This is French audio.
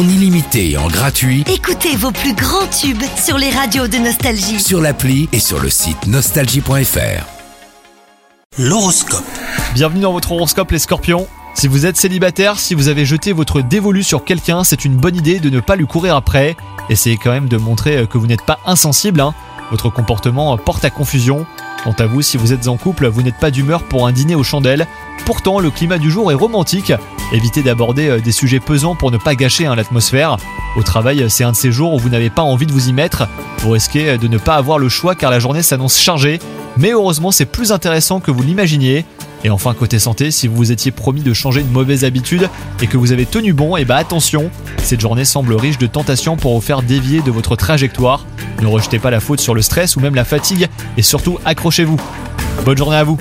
en illimité et en gratuit Écoutez vos plus grands tubes sur les radios de Nostalgie. sur l'appli et sur le site nostalgie.fr. L'horoscope. Bienvenue dans votre horoscope les scorpions. Si vous êtes célibataire, si vous avez jeté votre dévolu sur quelqu'un, c'est une bonne idée de ne pas lui courir après. Essayez quand même de montrer euh, que vous n'êtes pas insensible. hein. Votre comportement euh, porte à confusion. Quant à vous, si vous êtes en couple, vous n'êtes pas d'humeur pour un dîner aux chandelles. Pourtant, le climat du jour est romantique. Évitez d'aborder euh, des sujets pesants pour ne pas gâcher hein, l'atmosphère. Au travail, c'est un de ces jours où vous n'avez pas envie de vous y mettre. Vous risquez euh, de ne pas avoir le choix car la journée s'annonce chargée. Mais heureusement, c'est plus intéressant que vous l'imaginiez. Et enfin, côté santé, si vous vous étiez promis de changer une mauvaise habitude et que vous avez tenu bon, et bah attention, cette journée semble riche de tentations pour vous faire dévier de votre trajectoire. Ne rejetez pas la faute sur le stress ou même la fatigue et surtout accrochez-vous. Bonne journée à vous